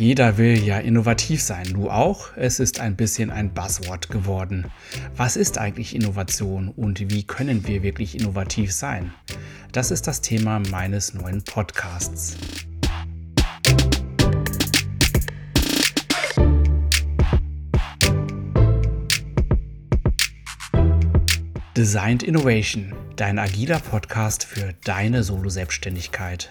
Jeder will ja innovativ sein, du auch. Es ist ein bisschen ein Buzzword geworden. Was ist eigentlich Innovation und wie können wir wirklich innovativ sein? Das ist das Thema meines neuen Podcasts. Designed Innovation, dein agiler Podcast für deine Solo-Selbstständigkeit.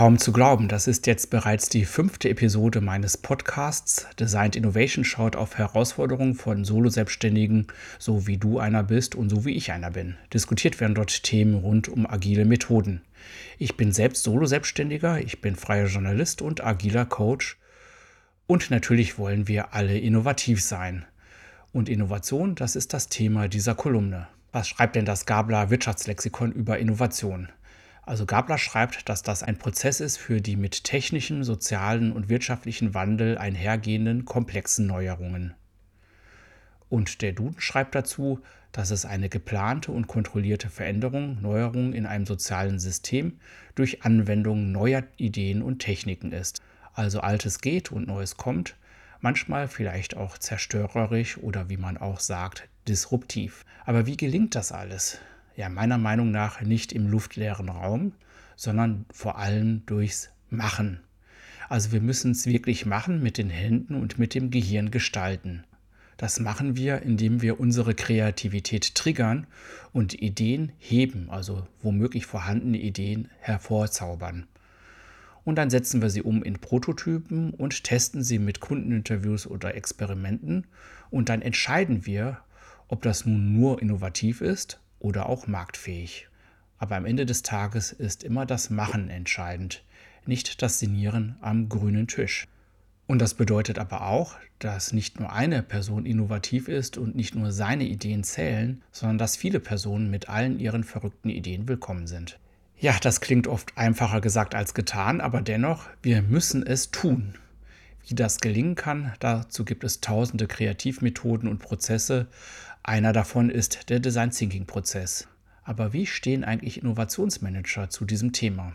Kaum zu glauben, das ist jetzt bereits die fünfte Episode meines Podcasts. Designed Innovation schaut auf Herausforderungen von Solo-Selbstständigen, so wie du einer bist und so wie ich einer bin. Diskutiert werden dort Themen rund um agile Methoden. Ich bin selbst Solo-Selbstständiger, ich bin freier Journalist und agiler Coach. Und natürlich wollen wir alle innovativ sein. Und Innovation, das ist das Thema dieser Kolumne. Was schreibt denn das Gabler Wirtschaftslexikon über Innovation? Also Gabler schreibt, dass das ein Prozess ist für die mit technischen, sozialen und wirtschaftlichen Wandel einhergehenden komplexen Neuerungen. Und der Duden schreibt dazu, dass es eine geplante und kontrollierte Veränderung, Neuerung in einem sozialen System durch Anwendung neuer Ideen und Techniken ist. Also Altes geht und Neues kommt, manchmal vielleicht auch zerstörerisch oder wie man auch sagt, disruptiv. Aber wie gelingt das alles? Ja meiner Meinung nach nicht im luftleeren Raum, sondern vor allem durchs Machen. Also wir müssen es wirklich machen, mit den Händen und mit dem Gehirn gestalten. Das machen wir, indem wir unsere Kreativität triggern und Ideen heben, also womöglich vorhandene Ideen hervorzaubern. Und dann setzen wir sie um in Prototypen und testen sie mit Kundeninterviews oder Experimenten. Und dann entscheiden wir, ob das nun nur innovativ ist oder auch marktfähig. Aber am Ende des Tages ist immer das Machen entscheidend, nicht das Sinieren am grünen Tisch. Und das bedeutet aber auch, dass nicht nur eine Person innovativ ist und nicht nur seine Ideen zählen, sondern dass viele Personen mit allen ihren verrückten Ideen willkommen sind. Ja, das klingt oft einfacher gesagt als getan, aber dennoch, wir müssen es tun. Wie das gelingen kann, dazu gibt es tausende Kreativmethoden und Prozesse, einer davon ist der Design Thinking Prozess. Aber wie stehen eigentlich Innovationsmanager zu diesem Thema?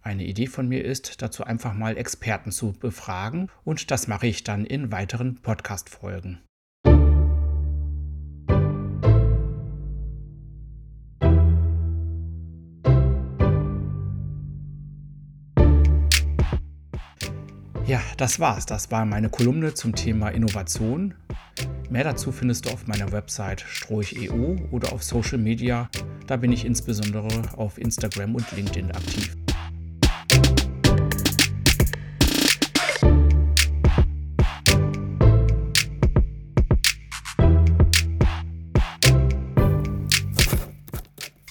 Eine Idee von mir ist, dazu einfach mal Experten zu befragen und das mache ich dann in weiteren Podcast-Folgen. Ja, das war's. Das war meine Kolumne zum Thema Innovation. Mehr dazu findest du auf meiner Website stroich.eu oder auf Social Media. Da bin ich insbesondere auf Instagram und LinkedIn aktiv.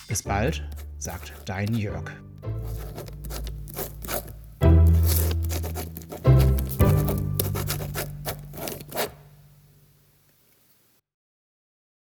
Bis bald, sagt dein Jörg.